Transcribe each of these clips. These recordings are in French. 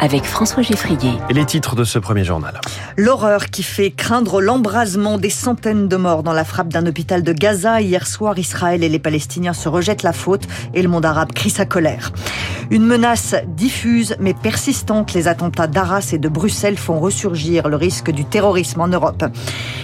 avec François Geffrier. Et les titres de ce premier journal. L'horreur qui fait craindre l'embrasement des centaines de morts dans la frappe d'un hôpital de Gaza. Hier soir, Israël et les Palestiniens se rejettent la faute et le monde arabe crie sa colère. Une menace diffuse mais persistante. Les attentats d'Arras et de Bruxelles font ressurgir le risque du terrorisme en Europe.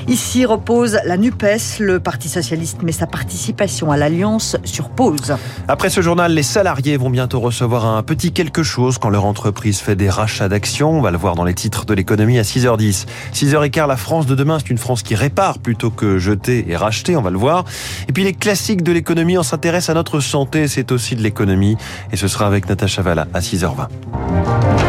Ici repose la NUPES. Le Parti Socialiste met sa participation à l'Alliance sur pause. Après ce journal, les salariés vont bientôt recevoir un petit quelque chose quand leur entreprise fait des rachats d'actions. On va le voir dans les titres de l'économie à 6h10. 6h15, la France de demain, c'est une France qui répare plutôt que jeter et racheter, on va le voir. Et puis les classiques de l'économie, on s'intéresse à notre santé, c'est aussi de l'économie. Et ce sera avec Natacha Valla à 6h20.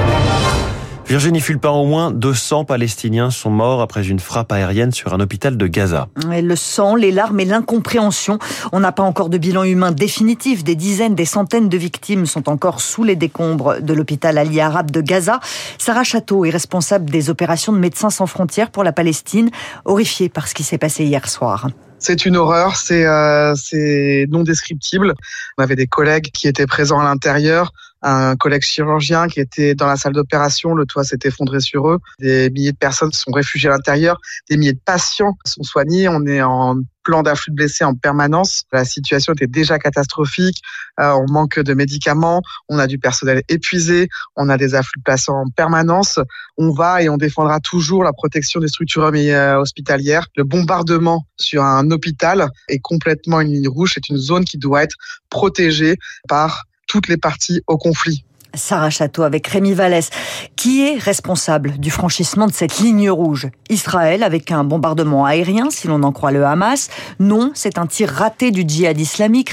Virginie Fulpin, au moins 200 Palestiniens sont morts après une frappe aérienne sur un hôpital de Gaza. le sang, les larmes et l'incompréhension. On n'a pas encore de bilan humain définitif. Des dizaines, des centaines de victimes sont encore sous les décombres de l'hôpital Ali Arabe de Gaza. Sarah Château est responsable des opérations de Médecins sans frontières pour la Palestine, horrifiée par ce qui s'est passé hier soir. C'est une horreur, c'est euh, non descriptible. On avait des collègues qui étaient présents à l'intérieur un collègue chirurgien qui était dans la salle d'opération, le toit s'est effondré sur eux. Des milliers de personnes sont réfugiées à l'intérieur, des milliers de patients sont soignés. On est en plan d'afflux de blessés en permanence. La situation était déjà catastrophique. Euh, on manque de médicaments, on a du personnel épuisé, on a des afflux de patients en permanence. On va et on défendra toujours la protection des structures euh, hospitalières. Le bombardement sur un hôpital est complètement une ligne rouge. C'est une zone qui doit être protégée par toutes les parties au conflit. Sarah Château avec Rémi Vallès. Qui est responsable du franchissement de cette ligne rouge Israël avec un bombardement aérien, si l'on en croit le Hamas Non, c'est un tir raté du djihad islamique,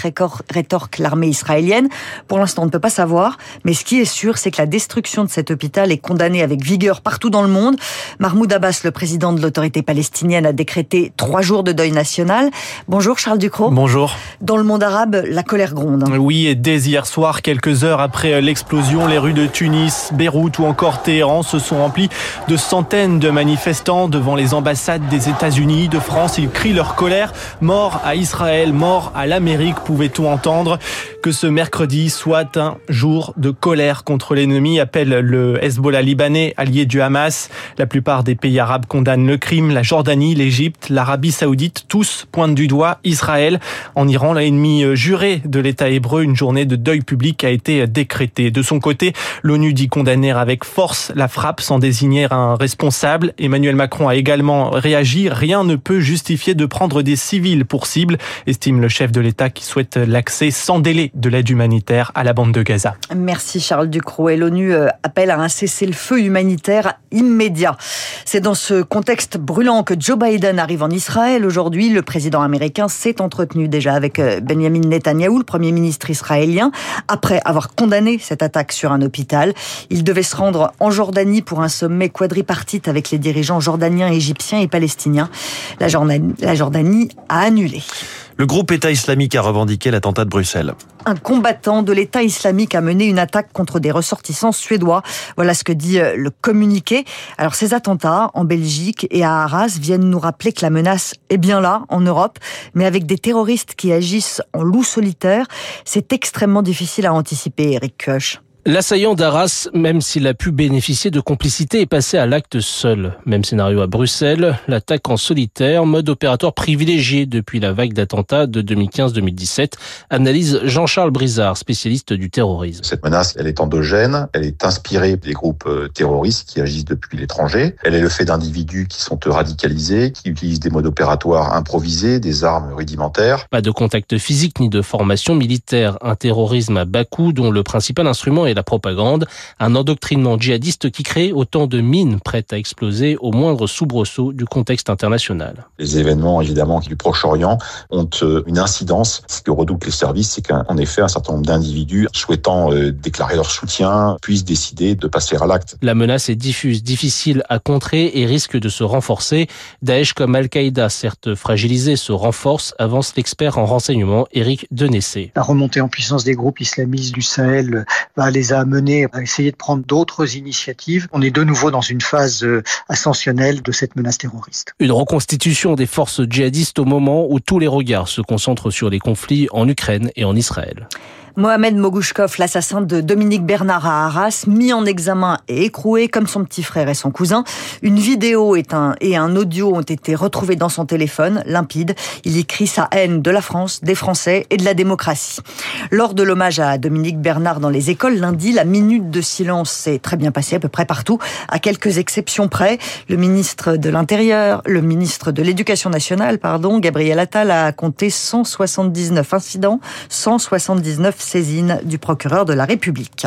rétorque l'armée israélienne. Pour l'instant, on ne peut pas savoir, mais ce qui est sûr, c'est que la destruction de cet hôpital est condamnée avec vigueur partout dans le monde. Mahmoud Abbas, le président de l'autorité palestinienne, a décrété trois jours de deuil national. Bonjour Charles Ducrot. Bonjour. Dans le monde arabe, la colère gronde. Oui, et dès hier soir, quelques heures après l'explosion les rues de Tunis, Beyrouth ou encore Téhéran se sont remplies de centaines de manifestants devant les ambassades des États-Unis, de France. Ils crient leur colère. Mort à Israël, mort à l'Amérique, pouvait-on entendre que ce mercredi soit un jour de colère contre l'ennemi, appelle le Hezbollah libanais, allié du Hamas. La plupart des pays arabes condamnent le crime. La Jordanie, l'Égypte, l'Arabie saoudite, tous pointent du doigt Israël. En Iran, l'ennemi juré de l'État hébreu, une journée de deuil public a été décrétée. De son côté, l'ONU dit condamner avec force la frappe sans désigner un responsable. Emmanuel Macron a également réagi. Rien ne peut justifier de prendre des civils pour cible, estime le chef de l'État qui souhaite l'accès sans délai de l'aide humanitaire à la bande de Gaza. Merci Charles Ducrot. Et l'ONU euh, appelle à un cessez-le-feu humanitaire immédiat. C'est dans ce contexte brûlant que Joe Biden arrive en Israël. Aujourd'hui, le président américain s'est entretenu déjà avec euh, Benjamin Netanyahou, le premier ministre israélien, après avoir condamné cette attaque sur un hôpital. Il devait se rendre en Jordanie pour un sommet quadripartite avec les dirigeants jordaniens, égyptiens et palestiniens. La Jordanie a annulé. Le groupe État islamique a revendiqué l'attentat de Bruxelles. Un combattant de l'État islamique a mené une attaque contre des ressortissants suédois. Voilà ce que dit euh, le communiqué. Alors ces attentats en Belgique et à Arras viennent nous rappeler que la menace est bien là en Europe, mais avec des terroristes qui agissent en loup solitaire, c'est extrêmement difficile à anticiper, Eric Koch. L'assaillant d'Arras, même s'il a pu bénéficier de complicité, est passé à l'acte seul. Même scénario à Bruxelles, l'attaque en solitaire, mode opératoire privilégié depuis la vague d'attentats de 2015-2017, analyse Jean-Charles Brizard, spécialiste du terrorisme. Cette menace, elle est endogène, elle est inspirée des groupes euh, terroristes qui agissent depuis l'étranger. Elle est le fait d'individus qui sont radicalisés, qui utilisent des modes opératoires improvisés, des armes rudimentaires. Pas de contact physique ni de formation militaire. Un terrorisme à bas coût dont le principal instrument est la propagande, un endoctrinement djihadiste qui crée autant de mines prêtes à exploser au moindre soubresaut du contexte international. Les événements évidemment du Proche-Orient ont euh, une incidence. Ce que redoutent les services, c'est qu'en effet un certain nombre d'individus souhaitant euh, déclarer leur soutien puissent décider de passer à l'acte. La menace est diffuse, difficile à contrer et risque de se renforcer. Daesh comme Al-Qaïda, certes fragilisé, se renforce, avance l'expert en renseignement Éric Denessé. La remontée en puissance des groupes islamistes du Sahel va les a amenés à essayer de prendre d'autres initiatives. On est de nouveau dans une phase euh, ascensionnelle de cette menace terroriste. Une reconstitution des forces djihadistes au moment où tous les regards se concentrent sur les conflits en Ukraine et en Israël. Mohamed Mogouchkov, l'assassin de Dominique Bernard à Arras, mis en examen et écroué comme son petit frère et son cousin. Une vidéo et un, et un audio ont été retrouvés dans son téléphone, limpide. Il écrit sa haine de la France, des Français et de la démocratie. Lors de l'hommage à Dominique Bernard dans les écoles lundi, la minute de silence s'est très bien passée à peu près partout, à quelques exceptions près. Le ministre de l'Intérieur, le ministre de l'Éducation nationale, pardon, Gabriel Attal a compté 179 incidents, 179 saisine du procureur de la République.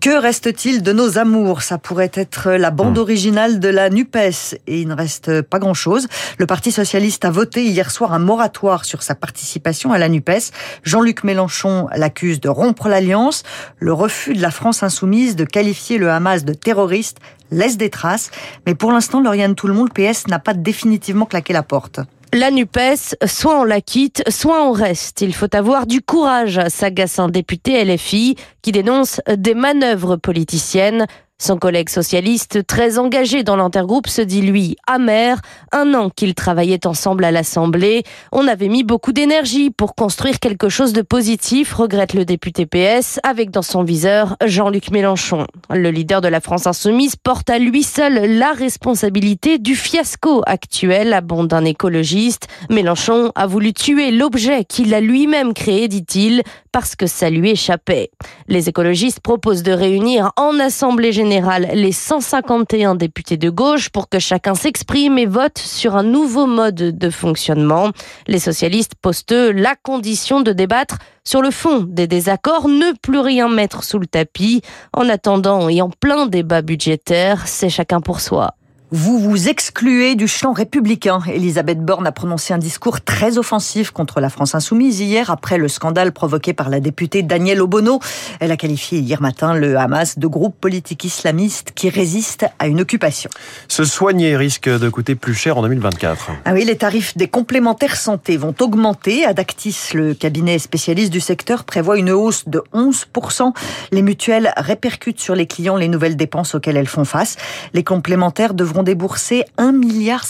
Que reste-t-il de nos amours? Ça pourrait être la bande hmm. originale de la NUPES et il ne reste pas grand-chose. Le Parti socialiste a voté hier soir un moratoire sur sa participation à la NUPES. Jean-Luc Mélenchon l'accuse de rompre l'alliance. Le refus de la France insoumise de qualifier le Hamas de terroriste laisse des traces. Mais pour l'instant, Lauriane Tout-le-Monde, le PS n'a pas définitivement claqué la porte. La NUPES, soit on la quitte, soit on reste. Il faut avoir du courage, s'agace un député LFI qui dénonce des manœuvres politiciennes son collègue socialiste, très engagé dans l'intergroupe, se dit lui amer. Un an qu'ils travaillaient ensemble à l'Assemblée, on avait mis beaucoup d'énergie pour construire quelque chose de positif, regrette le député PS, avec dans son viseur Jean-Luc Mélenchon. Le leader de la France insoumise porte à lui seul la responsabilité du fiasco actuel, abonde un écologiste. Mélenchon a voulu tuer l'objet qu'il a lui-même créé, dit-il, parce que ça lui échappait. Les écologistes proposent de réunir en Assemblée générale les 151 députés de gauche pour que chacun s'exprime et vote sur un nouveau mode de fonctionnement. Les socialistes posent la condition de débattre sur le fond des désaccords, ne plus rien mettre sous le tapis. En attendant et en plein débat budgétaire, c'est chacun pour soi. Vous vous excluez du champ républicain. Elisabeth Borne a prononcé un discours très offensif contre la France insoumise hier après le scandale provoqué par la députée Danielle Obono. Elle a qualifié hier matin le Hamas de groupe politique islamiste qui résiste à une occupation. Se soigner risque de coûter plus cher en 2024. Ah oui, les tarifs des complémentaires santé vont augmenter. Adactis, le cabinet spécialiste du secteur, prévoit une hausse de 11%. Les mutuelles répercutent sur les clients les nouvelles dépenses auxquelles elles font face. Les complémentaires devront débourser 1,5 milliard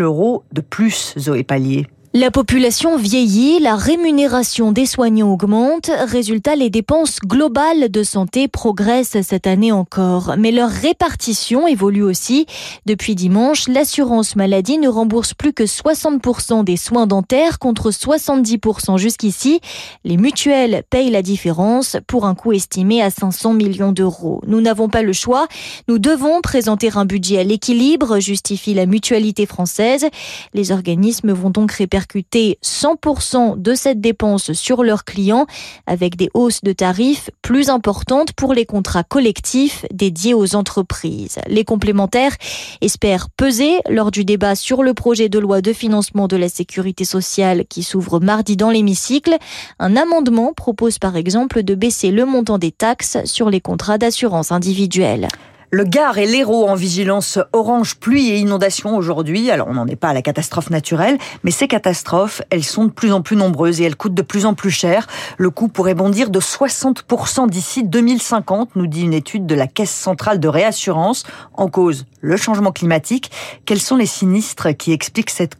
euros de plus, Zoé Pallier. La population vieillit, la rémunération des soignants augmente, résultat les dépenses globales de santé progressent cette année encore, mais leur répartition évolue aussi. Depuis dimanche, l'assurance maladie ne rembourse plus que 60% des soins dentaires contre 70% jusqu'ici. Les mutuelles payent la différence pour un coût estimé à 500 millions d'euros. Nous n'avons pas le choix, nous devons présenter un budget à l'équilibre, justifie la mutualité française. Les organismes vont donc répartir répercuter 100% de cette dépense sur leurs clients avec des hausses de tarifs plus importantes pour les contrats collectifs dédiés aux entreprises. Les complémentaires espèrent peser lors du débat sur le projet de loi de financement de la sécurité sociale qui s'ouvre mardi dans l'hémicycle. Un amendement propose par exemple de baisser le montant des taxes sur les contrats d'assurance individuelle. Le Gard et l'Hérault en vigilance orange pluie et inondation aujourd'hui. Alors on n'en est pas à la catastrophe naturelle, mais ces catastrophes, elles sont de plus en plus nombreuses et elles coûtent de plus en plus cher. Le coût pourrait bondir de 60% d'ici 2050, nous dit une étude de la Caisse centrale de réassurance. En cause, le changement climatique. Quels sont les sinistres qui expliquent cette,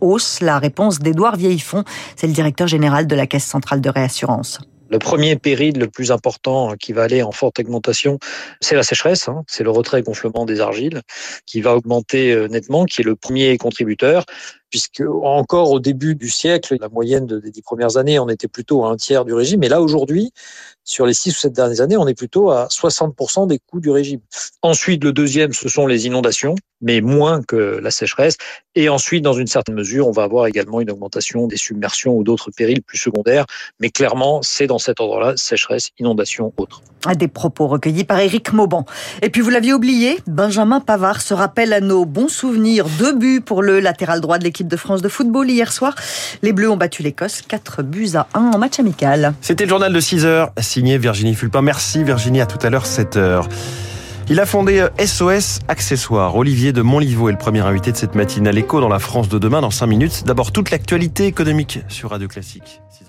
hausse? La réponse d'Édouard Vieillefond, c'est le directeur général de la Caisse centrale de réassurance. Le premier péril le plus important qui va aller en forte augmentation, c'est la sécheresse, hein. c'est le retrait gonflement des argiles qui va augmenter euh, nettement, qui est le premier contributeur puisque encore au début du siècle, la moyenne des dix premières années, on était plutôt à un tiers du régime. Et là, aujourd'hui, sur les six ou sept dernières années, on est plutôt à 60% des coûts du régime. Ensuite, le deuxième, ce sont les inondations, mais moins que la sécheresse. Et ensuite, dans une certaine mesure, on va avoir également une augmentation des submersions ou d'autres périls plus secondaires. Mais clairement, c'est dans cet ordre-là, sécheresse, inondation, autres. À des propos recueillis par Éric Mauban. Et puis, vous l'aviez oublié, Benjamin Pavard se rappelle à nos bons souvenirs. Deux buts pour le latéral droit de l'équipe de France de football hier soir. Les Bleus ont battu l'Écosse 4 buts à 1 en match amical. C'était le journal de 6 heures, signé Virginie Fulpin. Merci Virginie, à tout à l'heure 7 heures. Il a fondé SOS Accessoires. Olivier de Montlivaud est le premier invité de cette matinale écho dans la France de demain dans 5 minutes. D'abord toute l'actualité économique sur Radio Classique. 6 h